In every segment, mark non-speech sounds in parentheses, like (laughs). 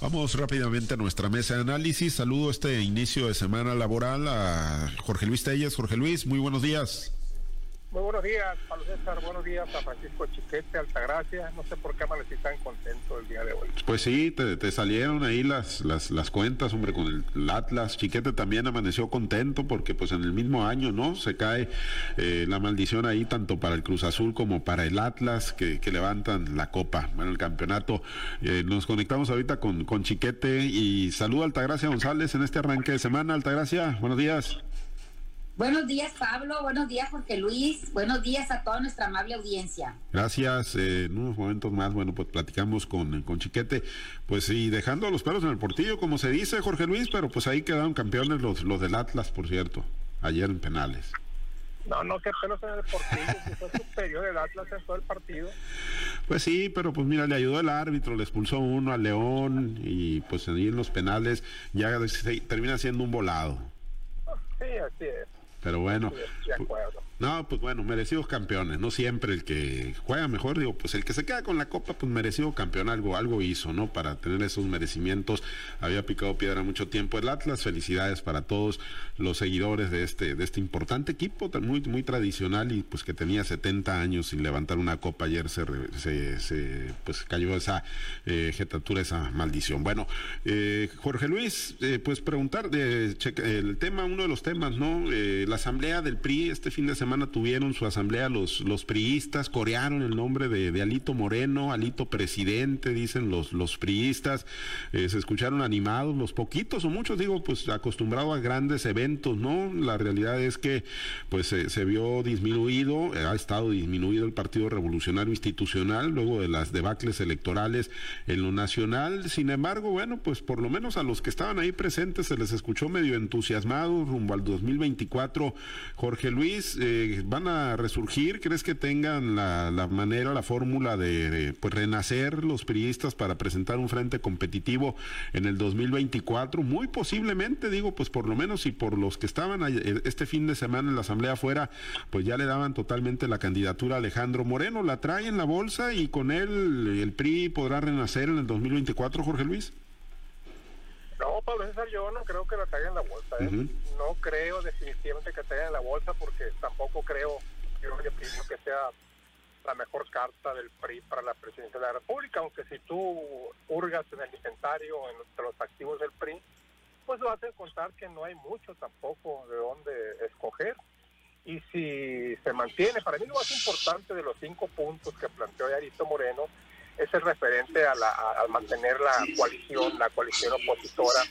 Vamos rápidamente a nuestra mesa de análisis. Saludo este inicio de semana laboral a Jorge Luis Telles. Jorge Luis, muy buenos días. Muy buenos días, Pablo César. Buenos días a Francisco Chiquete, Altagracia. No sé por qué amanecí tan contento el día de hoy. Pues sí, te, salieron ahí las, las, las, cuentas, hombre, con el, Atlas. Chiquete también amaneció contento porque pues en el mismo año, ¿no? Se cae eh, la maldición ahí tanto para el Cruz Azul como para el Atlas que, levantan la copa, bueno, el campeonato. Eh, nos conectamos ahorita con, con Chiquete y saludo a Altagracia González en este arranque de semana. Altagracia, buenos días. Buenos días, Pablo. Buenos días, Jorge Luis. Buenos días a toda nuestra amable audiencia. Gracias. Eh, en unos momentos más, bueno, pues platicamos con, con Chiquete. Pues sí, dejando los pelos en el portillo, como se dice, Jorge Luis, pero pues ahí quedaron campeones los, los del Atlas, por cierto, ayer en penales. No, no, qué pelos en el portillo, si fue superior el Atlas en todo el partido. Pues sí, pero pues mira, le ayudó el árbitro, le expulsó uno al León y pues ahí en los penales ya termina siendo un volado. Sí, así es. Pero bueno, no, pues bueno, merecidos campeones, no siempre el que juega mejor, digo, pues el que se queda con la copa, pues merecido campeón, algo, algo hizo, ¿no? Para tener esos merecimientos, había picado piedra mucho tiempo el Atlas, felicidades para todos los seguidores de este, de este importante equipo, muy, muy tradicional y pues que tenía 70 años sin levantar una copa, ayer se, se, pues cayó esa eh, jetatura, esa maldición. Bueno, eh, Jorge Luis, eh, pues preguntar, de, el tema, uno de los temas, ¿no? la asamblea del PRI este fin de semana tuvieron su asamblea los, los priistas, corearon el nombre de, Alito Moreno, Alito presidente, dicen los, los priistas, eh, se escucharon animados, los poquitos o muchos, digo, pues acostumbrados a grandes eventos, ¿no? La realidad es que pues se vio disminuido, eh, ha estado disminuido el Partido Revolucionario Institucional luego de las debacles electorales en lo nacional, sin embargo, bueno, pues por lo menos a los que estaban ahí presentes se les escuchó medio entusiasmados rumbo al 2024. Jorge Luis, eh, van a resurgir? ¿Crees que tengan la, manera, la fórmula de, pues, renacer los periodistas para presentar un frente competitivo en el 2024? Muy posiblemente, digo, pues por lo menos si por los que estaban este fin de semana en la Asamblea afuera, pues ya le daban totalmente la candidatura a Alejandro Moreno, la trae en la bolsa y con él el PRI podrá renacer en el 2024, Jorge Luis. Pablo César, yo no creo que la traigan en la bolsa. ¿eh? No creo definitivamente que traigan en la bolsa porque tampoco creo que, que sea la mejor carta del PRI para la presidencia de la República, aunque si tú hurgas en el inventario, entre los activos del PRI, pues vas a encontrar que no hay mucho tampoco de dónde escoger. Y si se mantiene, para mí lo más importante de los cinco puntos que planteó Yarito Moreno es el referente a, mantener la coalición, la coalición opositora,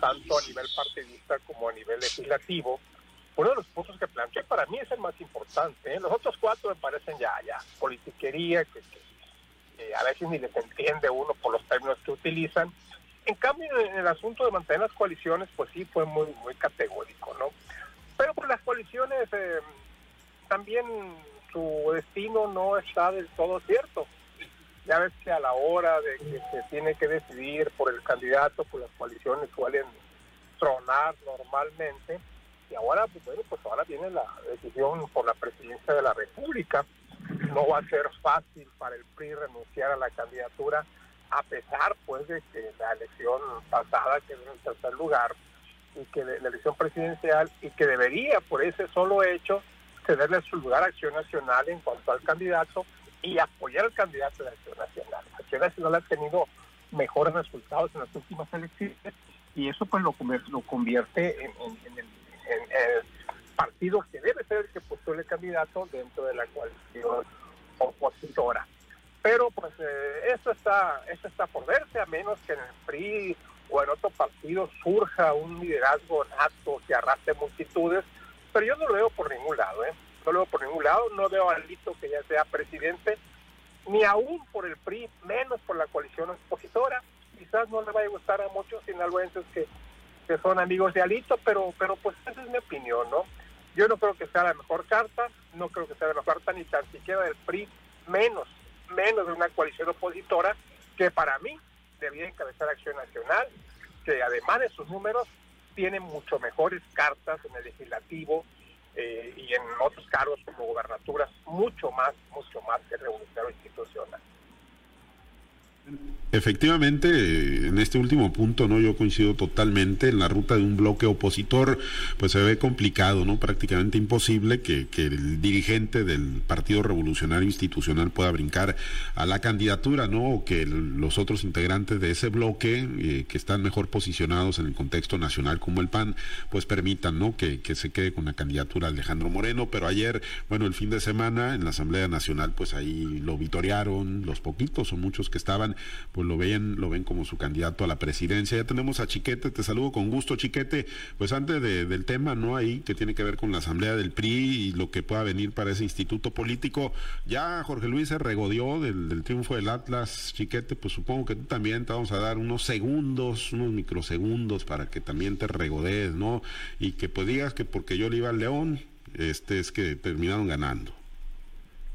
tanto a nivel partidista como a nivel legislativo. Uno de los puntos que planteé para mí es el más importante. ¿eh? Los otros cuatro me parecen ya, ya, politiquería, que, a veces ni les entiende uno por los términos que utilizan. En cambio, en el asunto de mantener las coaliciones, pues sí fue muy, muy categórico, ¿no? Pero pues las coaliciones eh, también su destino no está del todo cierto ya ves que a la hora de que se tiene que decidir por el candidato, pues las coaliciones suelen tronar normalmente. Y ahora, pues bueno, pues ahora viene la decisión por la presidencia de la República. No va a ser fácil para el PRI renunciar a la candidatura, a pesar pues de que la elección pasada quedó en tercer lugar y que la elección presidencial y que debería por ese solo hecho cederle su lugar a Acción Nacional en cuanto al candidato y apoyar al candidato de Acción Nacional. Acción Nacional ha tenido mejores resultados en las últimas elecciones y eso pues lo, lo convierte en, el partido que debe ser el que postule el candidato dentro de la coalición opositora. Pero pues eh, eso está eso está por verse, a menos que en el PRI o en otro partido surja un liderazgo nato que arrastre multitudes, pero yo no lo veo por ningún lado, ¿eh? No veo por ningún lado, no veo a Lito que ya sea presidente, ni aún por el PRI, menos por la coalición opositora. Quizás no le vaya a gustar a muchos sinaloenses que, que son amigos de Alito, pero, pero pues esa es mi opinión, ¿no? Yo no creo que sea la mejor carta, no creo que sea la mejor carta ni tan siquiera del PRI, menos, menos de una coalición opositora que para mí debía encabezar Acción Nacional, que además de sus números tiene mucho mejores cartas en el legislativo, eh, y en otros cargos como gobernaturas, mucho más, mucho más que revolucionario institucional. Efectivamente, en este último punto, ¿no? Yo coincido totalmente. En la ruta de un bloque opositor, pues se ve complicado, ¿no? Prácticamente imposible que, el dirigente del Partido Revolucionario Institucional pueda brincar a la candidatura, ¿no? O que los otros integrantes de ese bloque, eh, que están mejor posicionados en el contexto nacional como el PAN, pues permitan, ¿no? Que, que se quede con la candidatura Alejandro Moreno. Pero ayer, bueno, el fin de semana en la Asamblea Nacional, pues ahí lo vitorearon, los poquitos o muchos que estaban, pues lo ven, lo ven como su candidato a la presidencia. Ya tenemos a Chiquete, te saludo con gusto, Chiquete. Pues antes del tema, ¿no? Ahí que tiene que ver con la asamblea del PRI y lo que pueda venir para ese instituto político. Ya Jorge Luis se regodeó del, triunfo del Atlas, Chiquete, pues supongo que tú también te vamos a dar unos segundos, unos microsegundos para que también te regodees, ¿no? Y que pues digas que porque yo le iba al León, este es que terminaron ganando.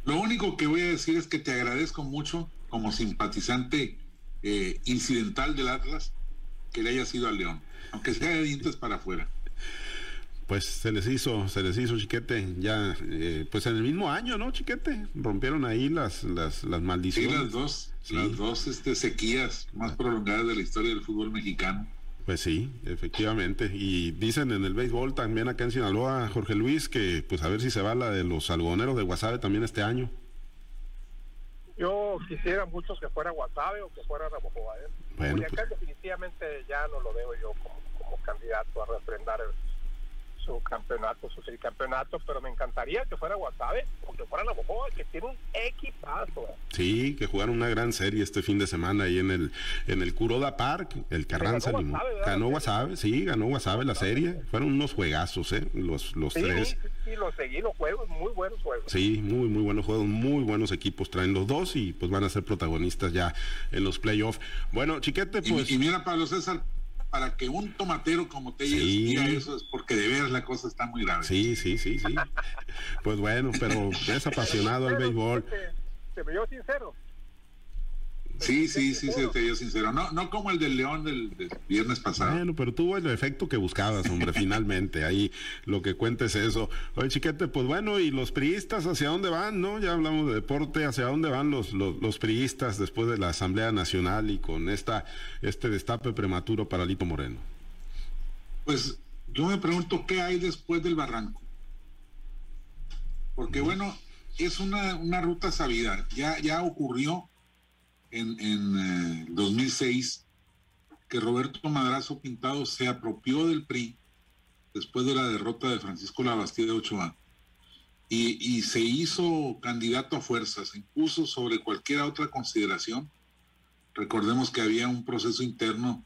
Lo único que voy a decir es que te agradezco mucho como simpatizante eh, incidental del Atlas que le haya sido al León, aunque sea de dientes para afuera. Pues se les hizo, se les hizo chiquete, ya, eh, pues en el mismo año, ¿no, chiquete? Rompieron ahí las, las, las maldiciones. Sí, las dos, las dos este, sequías más prolongadas de la historia del fútbol mexicano. Pues sí, efectivamente. Y dicen en el béisbol también acá en Sinaloa, Jorge Luis, que pues a ver si se va la de los algodoneros de Guasave también este año. Yo quisiera mucho que fuera Guasave o que fuera Navajo. ¿eh? Bueno, acá pues definitivamente ya no lo veo yo como, como candidato a refrendar el, su campeonato, su campeonato, pero me encantaría que fuera Guasave o que fuera Navajo, que tiene un equipazo. ¿eh? Sí, que jugaron una gran serie este fin de semana ahí en el en el Kuroda Park, el Carranza ganó Guasave, sí, ganó Guasave la serie, fueron unos juegazos, ¿eh? Los, los tres. Sí, los seguí, los juegos, muy buenos juegos. Sí, muy, muy buenos juegos, muy buenos equipos traen los dos y pues van a ser protagonistas ya en los playoffs. Bueno, chiquete, pues... Y, y mira, Pablo César, para que un tomatero como te diga eso es porque de veras la cosa está muy grave. Sí, sí, sí, sí. pues bueno, pero es apasionado al béisbol. Se me dio sincero. Sí, sí, sí, sí, te dio sincero. No, no como el del León del, viernes pasado. Bueno, pero tuvo el efecto que buscabas, hombre, finalmente. Ahí lo que cuentes es eso. Oye, chiquete, pues bueno, ¿y los priistas hacia dónde van, no? Ya hablamos de deporte, ¿hacia dónde van los, los, los priistas después de la Asamblea Nacional y con esta este destape prematuro para Lito Moreno? Pues yo me pregunto qué hay después del barranco. Porque bueno, es una, una ruta sabida. Ya, ya ocurrió en, en 2006 eh, que Roberto Madrazo Pintado se apropió del PRI después de la derrota de Francisco Labastida Ochoa y, y se hizo candidato a fuerzas, se impuso sobre cualquier otra consideración. Recordemos que había un proceso interno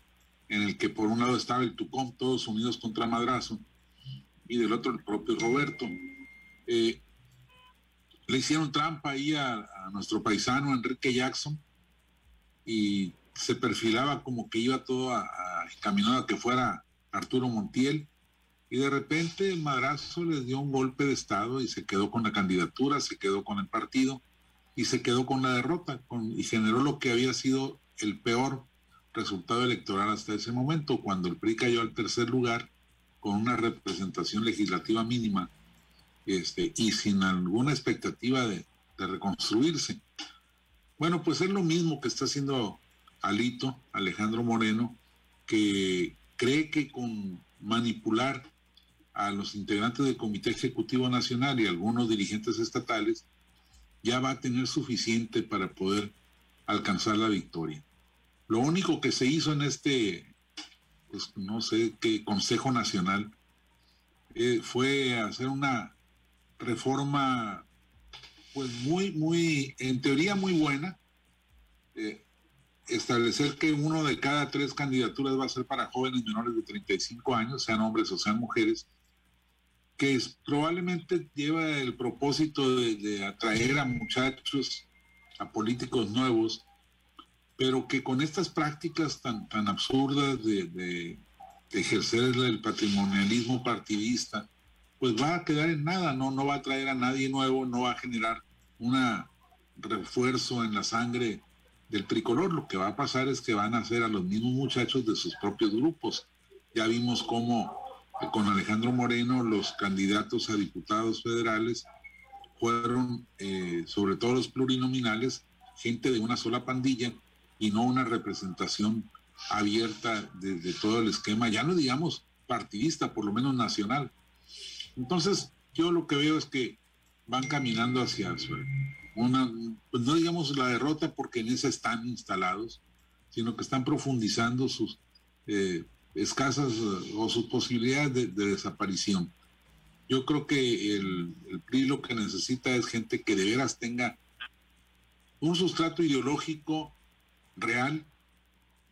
en el que por un lado estaba el Tucón, todos unidos contra Madrazo, y del otro el propio Roberto. Eh, le hicieron trampa ahí a, a, nuestro paisano Enrique Jackson, y se perfilaba como que iba todo a, a, que fuera Arturo Montiel y de repente madrazo les dio un golpe de estado y se quedó con la candidatura, se quedó con el partido y se quedó con la derrota con, y generó lo que había sido el peor resultado electoral hasta ese momento, cuando el PRI cayó al tercer lugar con una representación legislativa mínima este, y sin alguna expectativa de, de reconstruirse. Bueno, pues es lo mismo que está haciendo Alito, Alejandro Moreno, que cree que con manipular a los integrantes del Comité Ejecutivo Nacional y algunos dirigentes estatales, ya va a tener suficiente para poder alcanzar la victoria. Lo único que se hizo en este, pues no sé qué, Consejo Nacional, eh, fue hacer una reforma pues muy, muy, en teoría muy buena. Eh, establecer que uno de cada tres candidaturas va a ser para jóvenes menores de 35 años, sean hombres o sean mujeres, que probablemente lleva el propósito de, atraer a muchachos, a políticos nuevos, pero que con estas prácticas tan, tan absurdas de, de ejercer el patrimonialismo partidista, pues va a quedar en nada, no, no va a traer a nadie nuevo, no va a generar un refuerzo en la sangre del tricolor. Lo que va a pasar es que van a hacer a los mismos muchachos de sus propios grupos. Ya vimos cómo eh, con Alejandro Moreno los candidatos a diputados federales fueron, eh, sobre todo los plurinominales, gente de una sola pandilla y no una representación abierta de, todo el esquema, ya no digamos partidista, por lo menos nacional. Entonces, yo lo que veo es que van caminando hacia una, pues no digamos la derrota porque en esa están instalados, sino que están profundizando sus eh, escasas o sus posibilidades de, desaparición. Yo creo que el, PRI lo que necesita es gente que de veras tenga un sustrato ideológico real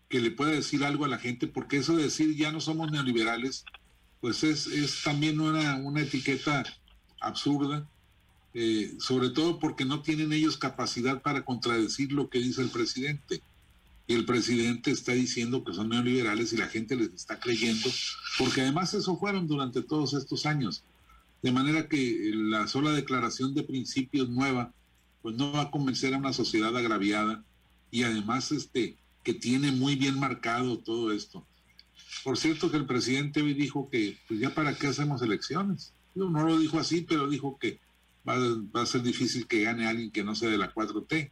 que le pueda decir algo a la gente, porque eso de decir ya no somos neoliberales, pues es, también una etiqueta absurda, eh, sobre todo porque no tienen ellos capacidad para contradecir lo que dice el presidente. Y el presidente está diciendo que son neoliberales y la gente les está creyendo, porque además eso fueron durante todos estos años. De manera que la sola declaración de principios nueva, pues no va a convencer a una sociedad agraviada y además este, que tiene muy bien marcado todo esto. Por cierto que el presidente hoy dijo que pues ya para qué hacemos elecciones. No lo dijo así, pero dijo que va, a ser difícil que gane alguien que no sea de la 4T.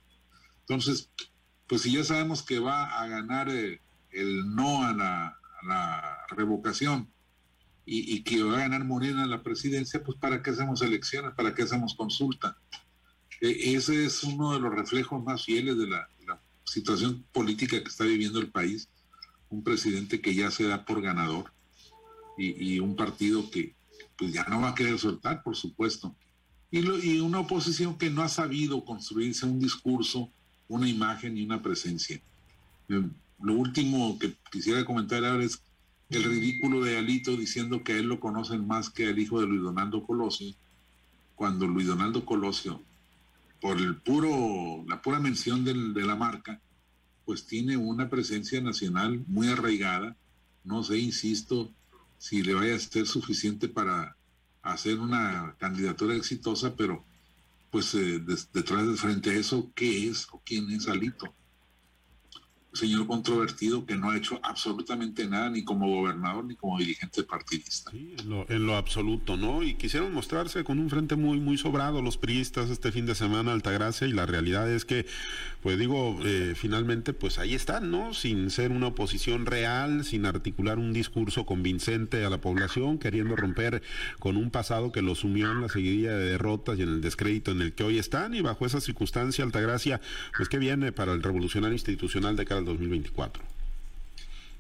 Entonces, pues si ya sabemos que va a ganar eh, el, no a la, revocación y, que va a ganar Morena la presidencia, pues para qué hacemos elecciones, para qué hacemos consulta. E, ese es uno de los reflejos más fieles de la, situación política que está viviendo el país, un presidente que ya se da por ganador y, un partido que pues ya no va a querer soltar, por supuesto, y, una oposición que no ha sabido construirse un discurso, una imagen y una presencia. Eh, lo último que quisiera comentar ahora es el ridículo de Alito diciendo que a él lo conocen más que al hijo de Luis Donaldo Colosio, cuando Luis Donaldo Colosio por el puro, la pura mención de la marca, pues tiene una presencia nacional muy arraigada. No sé, insisto, si le vaya a ser suficiente para hacer una candidatura exitosa, pero pues eh, detrás de frente a eso, ¿qué es o quién es Alito? Señor controvertido que no ha hecho absolutamente nada ni como gobernador ni como dirigente partidista. en, lo, absoluto, ¿no? Y quisieron mostrarse con un frente muy, muy sobrado los priistas este fin de semana, Altagracia, y la realidad es que, pues digo, eh, finalmente, pues ahí están, ¿no? Sin ser una oposición real, sin articular un discurso convincente a la población, queriendo romper con un pasado que los sumió en la seguidilla de derrotas y en el descrédito en el que hoy están, y bajo esa circunstancia, Altagracia, pues ¿qué viene para el revolucionario institucional de cara 2024?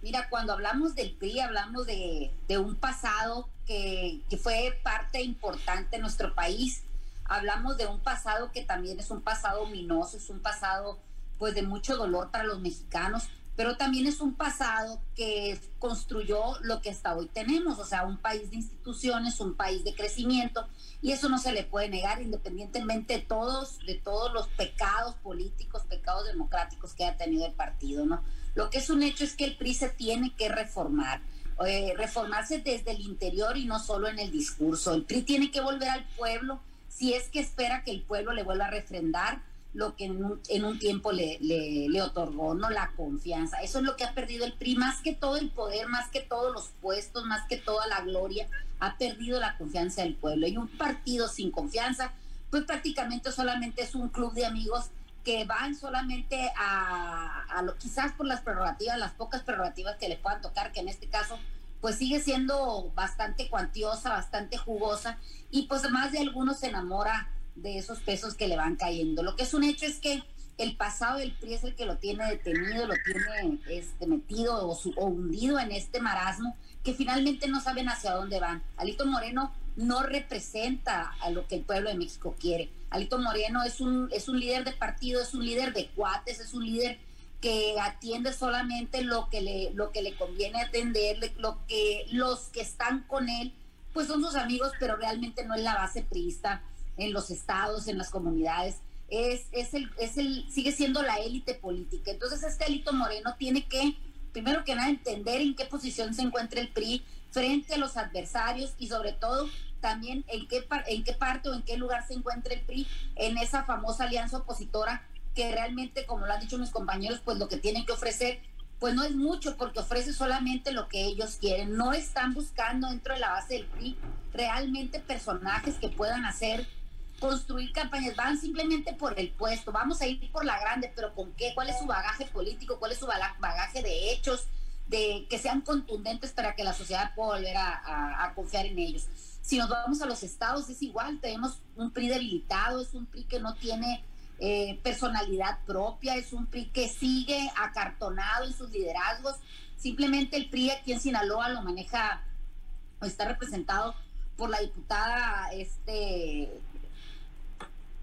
Mira, cuando hablamos del PRI, hablamos de, un pasado que, fue parte importante de nuestro país. Hablamos de un pasado que también es un pasado ominoso, es un pasado pues de mucho dolor para los mexicanos, pero también es un pasado que construyó lo que hasta hoy tenemos, o sea, un país de instituciones, un país de crecimiento, y eso no se le puede negar independientemente de todos, de todos los pecados políticos, pecados democráticos que ha tenido el partido, ¿no? Lo que es un hecho es que el PRI se tiene que reformar, eh, reformarse desde el interior y no solo en el discurso. El PRI tiene que volver al pueblo si es que espera que el pueblo le vuelva a refrendar lo que en un, tiempo le, le, otorgó, ¿no? La confianza. Eso es lo que ha perdido el PRI, más que todo el poder, más que todos los puestos, más que toda la gloria, ha perdido la confianza del pueblo. Y un partido sin confianza, pues prácticamente solamente es un club de amigos que van solamente a, lo, quizás por las prerrogativas, las pocas prerrogativas que le puedan tocar, que en este caso pues sigue siendo bastante cuantiosa, bastante jugosa, y pues más de algunos se enamora de esos pesos que le van cayendo. Lo que es un hecho es que el pasado del PRI es el que lo tiene detenido, lo tiene este, metido o, hundido en este marasmo que finalmente no saben hacia dónde van. Alito Moreno no representa a lo que el pueblo de México quiere. Alito Moreno es un, es un líder de partido, es un líder de cuates, es un líder que atiende solamente lo que le, lo que le conviene atender, lo que los que están con él, pues son sus amigos, pero realmente no es la base priista en los estados, en las comunidades, es, es, el, es el, sigue siendo la élite política. Entonces este Alito Moreno tiene que, primero que nada, entender en qué posición se encuentra el PRI frente a los adversarios y sobre todo también en qué, en qué parte o en qué lugar se encuentra el PRI en esa famosa alianza opositora que realmente, como lo han dicho mis compañeros, pues lo que tienen que ofrecer pues no es mucho porque ofrece solamente lo que ellos quieren. No están buscando dentro de la base del PRI realmente personajes que puedan hacer construir campañas, van simplemente por el puesto, vamos a ir por la grande, pero ¿con qué? ¿Cuál es su bagaje político? ¿Cuál es su bagaje de hechos? De que sean contundentes para que la sociedad pueda volver a, confiar en ellos. Si nos vamos a los estados es igual, tenemos un PRI debilitado, es un PRI que no tiene eh, personalidad propia, es un PRI que sigue acartonado en sus liderazgos. Simplemente el PRI aquí en Sinaloa lo maneja, está representado por la diputada este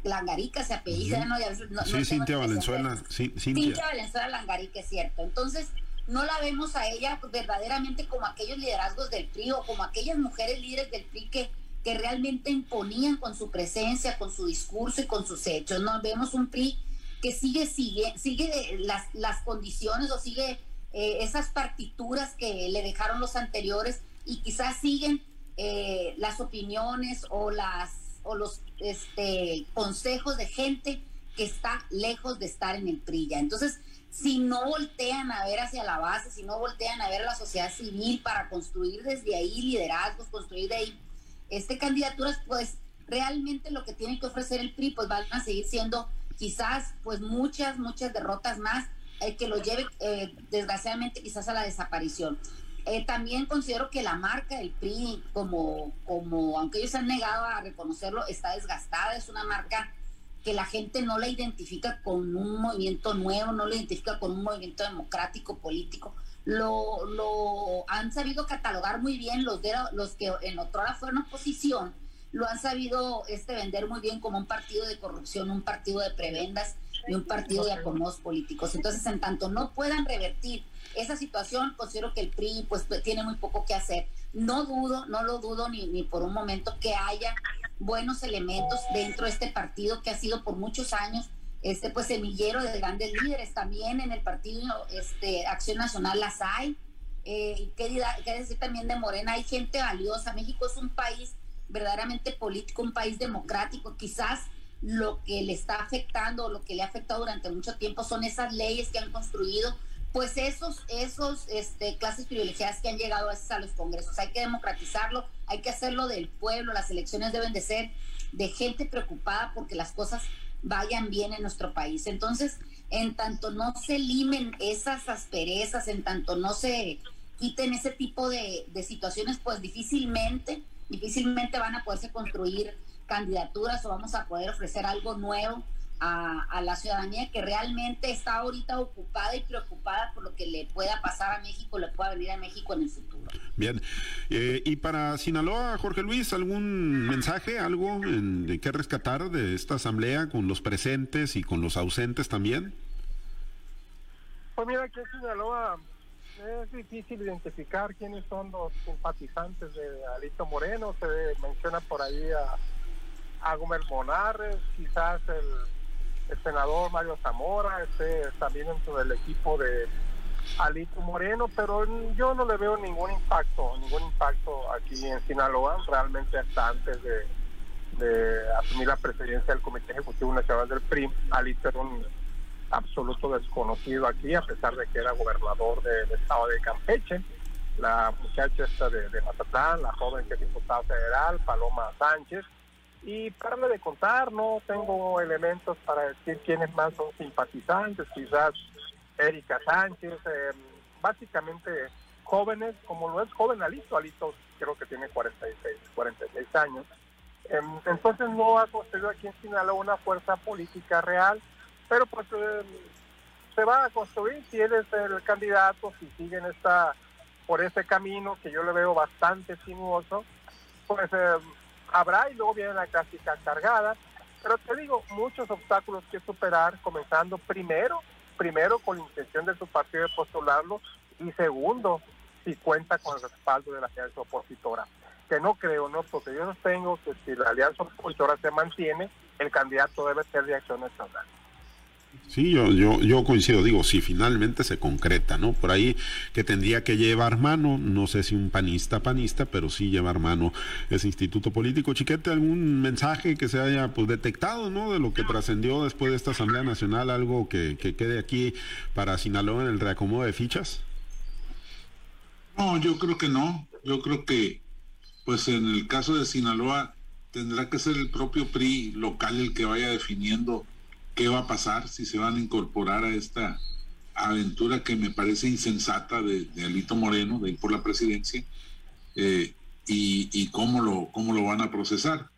Langarica se apellida, ¿no? sí, Cintia Valenzuela. Sí, Cintia. Valenzuela Langarica, es cierto. Entonces, no la vemos a ella verdaderamente como aquellos liderazgos del PRI o como aquellas mujeres líderes del PRI que, que realmente imponían con su presencia, con su discurso y con sus hechos. No vemos un PRI que sigue, sigue, sigue las, las condiciones o sigue eh, esas partituras que le dejaron los anteriores y quizás siguen eh, las opiniones o las o los este, consejos de gente que está lejos de estar en el PRI Entonces, si no voltean a ver hacia la base, si no voltean a ver a la sociedad civil para construir desde ahí liderazgos, construir de ahí este candidaturas, pues realmente lo que tiene que ofrecer el PRI, pues van a seguir siendo quizás pues muchas, muchas derrotas más eh, que lo lleve eh, desgraciadamente quizás a la desaparición. Eh, también considero que la marca del PRI, como, como, aunque ellos han negado a reconocerlo, está desgastada, es una marca que la gente no la identifica con un movimiento nuevo, no la identifica con un movimiento democrático, político. Lo, lo han sabido catalogar muy bien los, de, los que en otra hora fueron oposición, lo han sabido este, vender muy bien como un partido de corrupción, un partido de prebendas y un partido de acomodos políticos. Entonces, en tanto no puedan revertir esa situación, considero que el PRI pues tiene muy poco que hacer. No dudo, no lo dudo ni, ni por un momento que haya buenos elementos dentro de este partido que ha sido por muchos años este pues semillero de grandes líderes. También en el partido este, Acción Nacional las hay. Eh, ¿qué, ¿Qué decir también de Morena? Hay gente valiosa. México es un país verdaderamente político, un país democrático. Quizás lo que le está afectando, lo que le ha afectado durante mucho tiempo son esas leyes que han construido pues esos, esos este, clases privilegiadas que han llegado a los congresos. Hay que democratizarlo, hay que hacerlo del pueblo, las elecciones deben de ser de gente preocupada porque las cosas vayan bien en nuestro país. Entonces, en tanto no se limen esas asperezas, en tanto no se quiten ese tipo de, de situaciones, pues difícilmente, difícilmente van a poderse construir candidaturas o vamos a poder ofrecer algo nuevo a, la ciudadanía que realmente está ahorita ocupada y preocupada por lo que le pueda pasar a México, le pueda venir a México en el futuro. Bien, eh, y para Sinaloa, Jorge Luis, ¿algún mensaje, algo de qué rescatar de esta asamblea con los presentes y con los ausentes también? Pues mira, aquí en Sinaloa es difícil identificar quiénes son los simpatizantes de Alito Moreno, se menciona por ahí a, a Gómez Monares, quizás el el senador Mario Zamora, este también dentro del equipo de Alito Moreno, pero yo no le veo ningún impacto, ningún impacto aquí en Sinaloa, realmente hasta antes de, asumir la presidencia del Comité Ejecutivo Nacional del PRI, Alito era un absoluto desconocido aquí, a pesar de que era gobernador del estado de Campeche. La muchacha esta de, de la joven que es diputada federal, Paloma Sánchez, y para de contar, no tengo elementos para decir quiénes más son simpatizantes, quizás Erika Sánchez, em, básicamente jóvenes, como lo es joven Alito, Alito creo que tiene 46, 46 años. Em, entonces no ha construido aquí en Sinaloa una fuerza política real, pero pues em, se va a construir si él es el candidato, si siguen esta por ese camino que yo le veo bastante sinuoso, pues habrá y luego viene la clásica cargada. Pero te digo, muchos obstáculos que superar, comenzando primero, primero con la intención de su partido de postularlo y segundo, si cuenta con el respaldo de la alianza opositora. Que no creo, no, porque yo sostengo que si la alianza opositora se mantiene, el candidato debe ser de acción nacional. Sí, yo, yo, yo coincido, digo, si finalmente se concreta, ¿no? Por ahí que tendría que llevar mano, no sé si un panista, panista, pero sí llevar mano ese instituto político. Chiquete, ¿algún mensaje que se haya pues detectado, ¿no? De lo que trascendió después de esta Asamblea Nacional, algo que, que quede aquí para Sinaloa en el reacomodo de fichas? No, yo creo que no. Yo creo que, pues en el caso de Sinaloa, tendrá que ser el propio PRI local el que vaya definiendo qué va a pasar, si se van a incorporar a esta aventura que me parece insensata de, Alito Moreno, de ir por la presidencia, eh, y, cómo, lo, cómo lo van a procesar.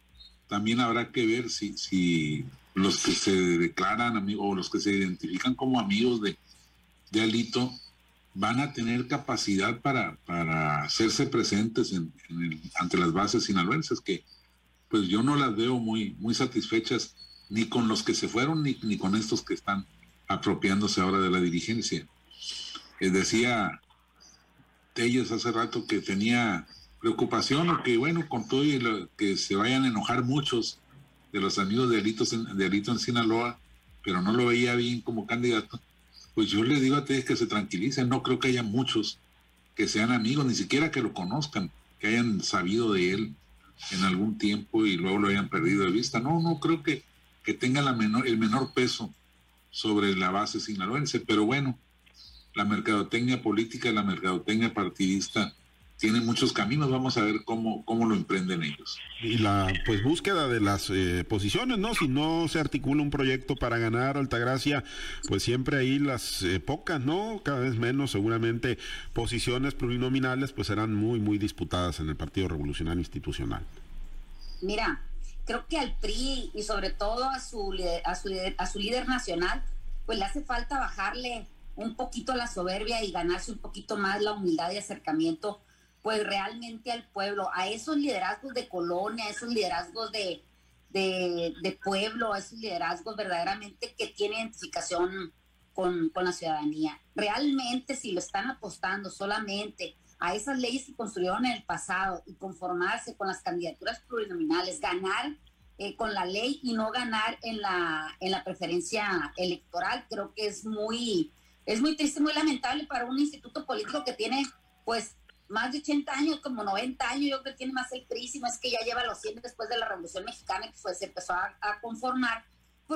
También habrá que ver si, si los que se declaran amigos o los que se identifican como amigos de, Alito van a tener capacidad para, para hacerse presentes ante las bases sinaloenses, que pues yo no las veo muy, muy satisfechas ni con los que se fueron ni, ni con estos que están apropiándose ahora de la dirigencia. Eh, decía Telles hace rato que tenía preocupación o que bueno, con todo y que se vayan a enojar muchos de los amigos de Alito, de Alito en Sinaloa, pero no lo veía bien como candidato pues yo le digo a ustedes que se tranquilicen, no creo que haya muchos que sean amigos, ni siquiera que lo conozcan, que hayan sabido de él en algún tiempo y luego lo hayan perdido de vista. No, no creo que, que tenga la menor, el menor peso sobre la base sinaloense, pero bueno, la mercadotecnia política, la mercadotecnia partidista tiene muchos caminos, vamos a ver cómo, cómo lo emprenden ellos. Y la pues búsqueda de las eh, posiciones, ¿no? Si no se articula un proyecto para ganar Altagracia, pues siempre ahí las eh, pocas, ¿no? Cada vez menos, seguramente posiciones plurinominales pues serán muy, muy disputadas en el Partido Revolucionario Institucional. Mira, creo que al PRI y sobre todo a su, a su, a su líder nacional, pues le hace falta bajarle un poquito la soberbia y ganarse un poquito más la humildad y acercamiento pues realmente al pueblo, a esos liderazgos de colonia, a esos liderazgos de, de, pueblo, a esos liderazgos verdaderamente que tienen identificación con, con, la ciudadanía. Realmente si lo están apostando solamente a esas leyes que construyeron en el pasado y conformarse con las candidaturas plurinominales, ganar eh, con la ley y no ganar en la, en la preferencia electoral, creo que es muy, es muy triste, muy lamentable para un instituto político que tiene pues más de 80 años, como 90 años, yo creo que tiene más el prísimo, es que ya lleva los 100 después de la Revolución Mexicana, que fue, se empezó a, conformar,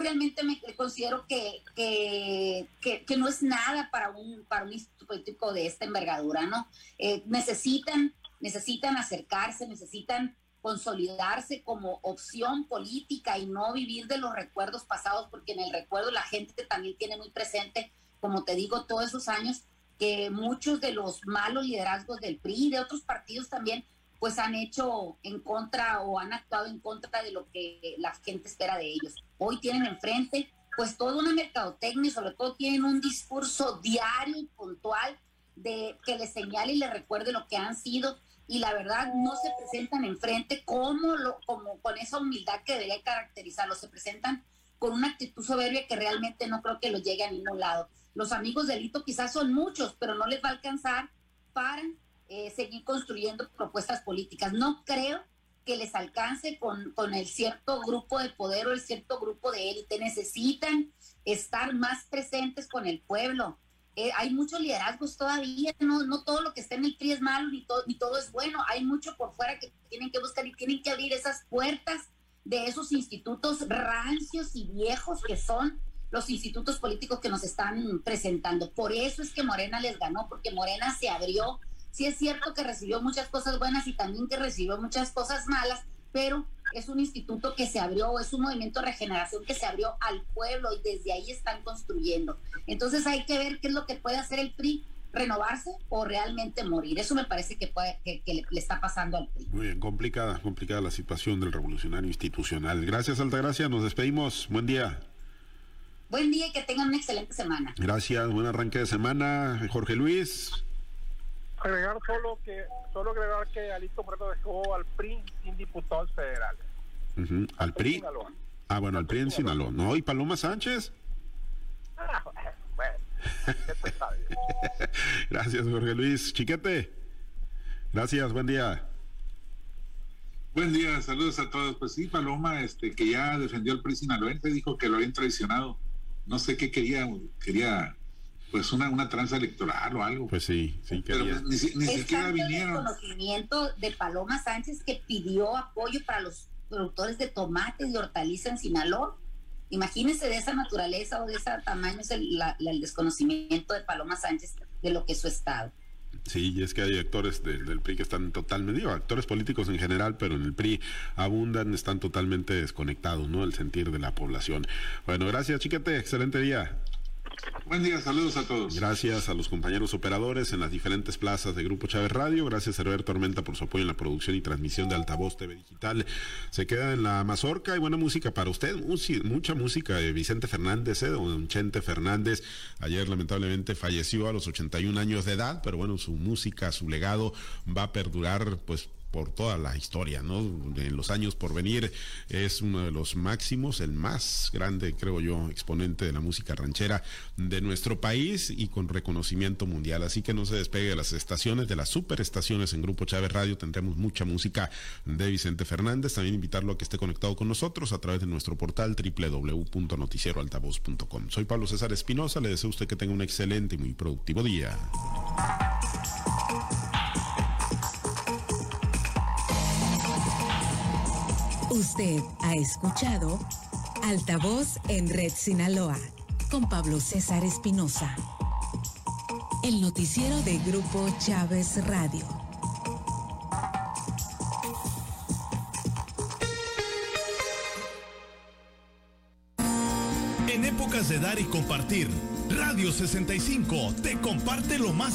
realmente me considero que, que, que, no es nada para un, para un instituto político de esta envergadura, ¿no? Eh, necesitan, necesitan acercarse, necesitan consolidarse como opción política y no vivir de los recuerdos pasados, porque en el recuerdo la gente también tiene muy presente, como te digo, todos esos años que muchos de los malos liderazgos del PRI y de otros partidos también pues han hecho en contra o han actuado en contra de lo que la gente espera de ellos. Hoy tienen enfrente pues toda una mercadotecnia y sobre todo tienen un discurso diario y puntual de que les señale y les recuerde lo que han sido y la verdad no se presentan enfrente como lo como con esa humildad que debería caracterizarlos, se presentan con una actitud soberbia que realmente no creo que los llegue a ningún lado. Los amigos de Lito quizás son muchos, pero no les va a alcanzar para eh, seguir construyendo propuestas políticas. No creo que les alcance con, con el cierto grupo de poder o el cierto grupo de élite. Necesitan estar más presentes con el pueblo. Eh, hay muchos liderazgos todavía, no, no todo lo que está en el PRI es malo, ni, ni todo es bueno. Hay mucho por fuera que tienen que buscar y tienen que abrir esas puertas de esos institutos rancios y viejos que son los institutos políticos que nos están presentando. Por eso es que Morena les ganó, porque Morena se abrió. Sí es cierto que recibió muchas cosas buenas y también que recibió muchas cosas malas, pero es un instituto que se abrió, es un movimiento de regeneración que se abrió al pueblo y desde ahí están construyendo. Entonces hay que ver qué es lo que puede hacer el PRI renovarse o realmente morir. Eso me parece que, puede, que, le, le, está pasando al PRI. Muy bien, complicada, complicada la situación del revolucionario institucional. Gracias, Altagracia, nos despedimos. Buen día. Buen día y que tengan una excelente semana. Gracias, buen arranque de semana. Jorge Luis. Agregar solo que solo agregar que Alito Moreno dejó al PRI sin diputados federales. Al PRI. Ah, bueno, al PRI en Sinaloa. No, y Paloma Sánchez. Ah, bueno, (laughs) Gracias, Jorge Luis. Chiquete. Gracias, buen día. Buen día, saludos a todos. Pues sí, Paloma, este, que ya defendió al PRI sinaloense, dijo que lo habían traicionado no sé qué quería, quería pues una, una tranza electoral o algo. Pues sí, sí Pero pues, ni, siquiera vinieron. El conocimiento de Paloma Sánchez que pidió apoyo para los productores de tomates y hortalizas en Sinaloa. Imagínense de esa naturaleza o de ese tamaño es el, el desconocimiento de Paloma Sánchez de lo que es su estado. Sí, y es que hay actores del, PRI que están totalmente, digo, actores políticos en general, pero en el PRI abundan, están totalmente desconectados, ¿no? El sentir de la población. Bueno, gracias, chiquete, excelente día. Buen día, saludos a todos. Gracias a los compañeros operadores en las diferentes plazas de Grupo Chávez Radio. Gracias a Herbert Tormenta por su apoyo en la producción y transmisión de Altavoz TV Digital. Se queda en la mazorca y buena música para usted. Mucha música de Vicente Fernández, ¿eh? don Chente Fernández. Ayer lamentablemente falleció a los 81 años de edad, pero bueno, su música, su legado va a perdurar pues por toda la historia, ¿no? En los años por venir es uno de los máximos, el más grande, creo yo, exponente de la música ranchera de nuestro país y con reconocimiento mundial. Así que no se despegue de las estaciones, de las superestaciones en Grupo Chávez Radio. Tendremos mucha música de Vicente Fernández. También invitarlo a que esté conectado con nosotros a través de nuestro portal www.noticieroaltavoz.com. Soy Pablo César Espinosa. Le deseo a usted que tenga un excelente y muy productivo día. Usted ha escuchado Altavoz en Red Sinaloa con Pablo César Espinosa. El noticiero de Grupo Chávez Radio. En épocas de dar y compartir, Radio 65 te comparte lo más